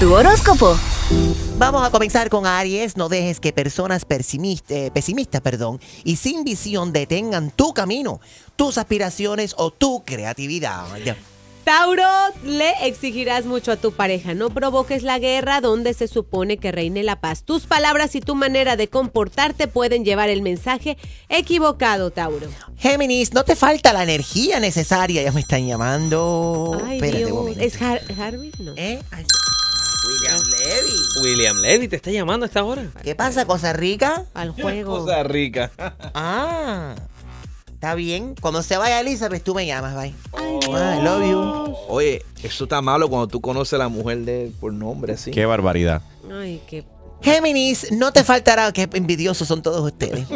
tu horóscopo. Vamos a comenzar con Aries. No dejes que personas pesimistas, eh, pesimistas perdón, y sin visión detengan tu camino, tus aspiraciones o tu creatividad. Tauro, le exigirás mucho a tu pareja. No provoques la guerra donde se supone que reine la paz. Tus palabras y tu manera de comportarte pueden llevar el mensaje equivocado, Tauro. Géminis, no te falta la energía necesaria. Ya me están llamando. Ay, Espérate Dios. ¿Es Har- Harvey? No. ¿Eh? Ay, William Levy. William Levy te está llamando a esta hora. ¿Qué pasa, Cosa Rica? Al juego. Cosa rica. Ah, está bien. Cuando se vaya Elizabeth, tú me llamas, bye. Ay, Ah, I love you. Oye, eso está malo cuando tú conoces a la mujer de él por nombre así. Qué barbaridad. Ay, qué. Géminis, no te faltará, que envidiosos son todos ustedes.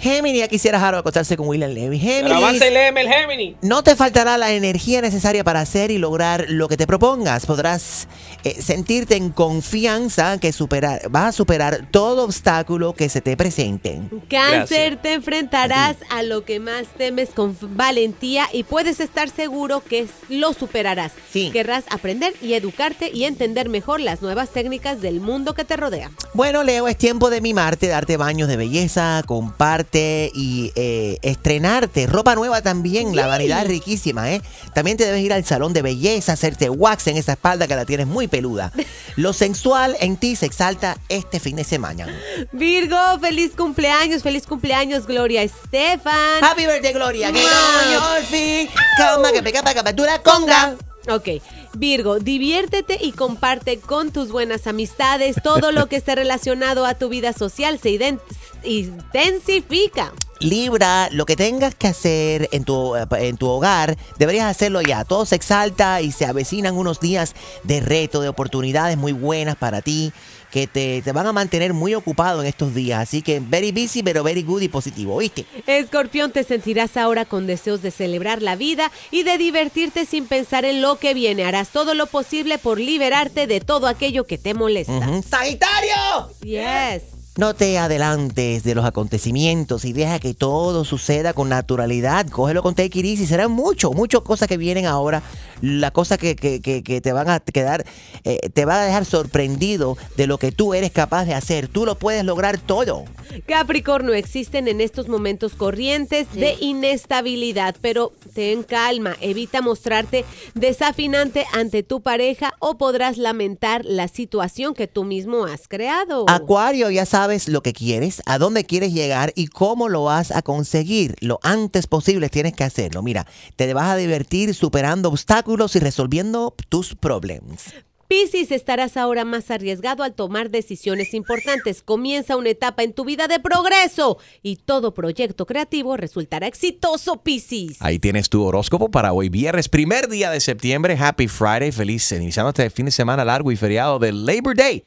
Géminis, ya quisieras ahora acostarse con William Levy. Géminis, el Gemini. no te faltará la energía necesaria para hacer y lograr lo que te propongas. Podrás eh, sentirte en confianza que superar, vas a superar todo obstáculo que se te presente. Cáncer, te enfrentarás a lo que más temes con valentía y puedes estar seguro que lo superarás. Sí. Querrás aprender y educarte y entender mejor las nuevas técnicas del mundo que te rodea. Bueno, Leo, es tiempo de mimarte, darte baños de belleza, comparte y eh, estrenarte. Ropa nueva también, la vanidad es riquísima, ¿eh? También te debes ir al salón de belleza, hacerte wax en esa espalda que la tienes muy peluda. Lo sensual en ti se exalta este fin de semana. Virgo, feliz cumpleaños, feliz cumpleaños, Gloria Estefan. Happy birthday, Gloria. Que Mua. no, yo sí. Cama, que pega, para captura, conga. Ok, Virgo, diviértete y comparte con tus buenas amistades. Todo lo que esté relacionado a tu vida social se intensifica. Libra, lo que tengas que hacer en tu, en tu hogar, deberías hacerlo ya. Todo se exalta y se avecinan unos días de reto, de oportunidades muy buenas para ti, que te, te van a mantener muy ocupado en estos días. Así que very busy, pero very good y positivo, ¿viste? Escorpión, te sentirás ahora con deseos de celebrar la vida y de divertirte sin pensar en lo que viene. Harás todo lo posible por liberarte de todo aquello que te molesta. Ujú. ¡Sagitario! Yes. No te adelantes de los acontecimientos y deja que todo suceda con naturalidad. Cógelo con take it easy. Serán mucho, muchas cosas que vienen ahora. La cosa que, que- que- que te van a quedar, eh, te van a dejar sorprendido de lo que tú eres capaz de hacer. Tú lo puedes lograr todo. Capricornio, existen en estos momentos corrientes de inestabilidad, pero ten calma, evita mostrarte desafinante ante tu pareja o podrás lamentar la situación que tú mismo has creado. Acuario, ya sabes lo que quieres, a dónde quieres llegar y cómo lo vas a conseguir. Lo antes posible tienes que hacerlo. Mira, te vas a divertir superando obstáculos y resolviendo tus problemas. Piscis, estarás ahora más arriesgado al tomar decisiones importantes. Comienza una etapa en tu vida de progreso y todo proyecto creativo resultará exitoso, Piscis. Ahí tienes tu horóscopo para hoy, viernes, primer día de septiembre. Happy Friday, feliz iniciando este fin de semana largo y feriado del Labor Day.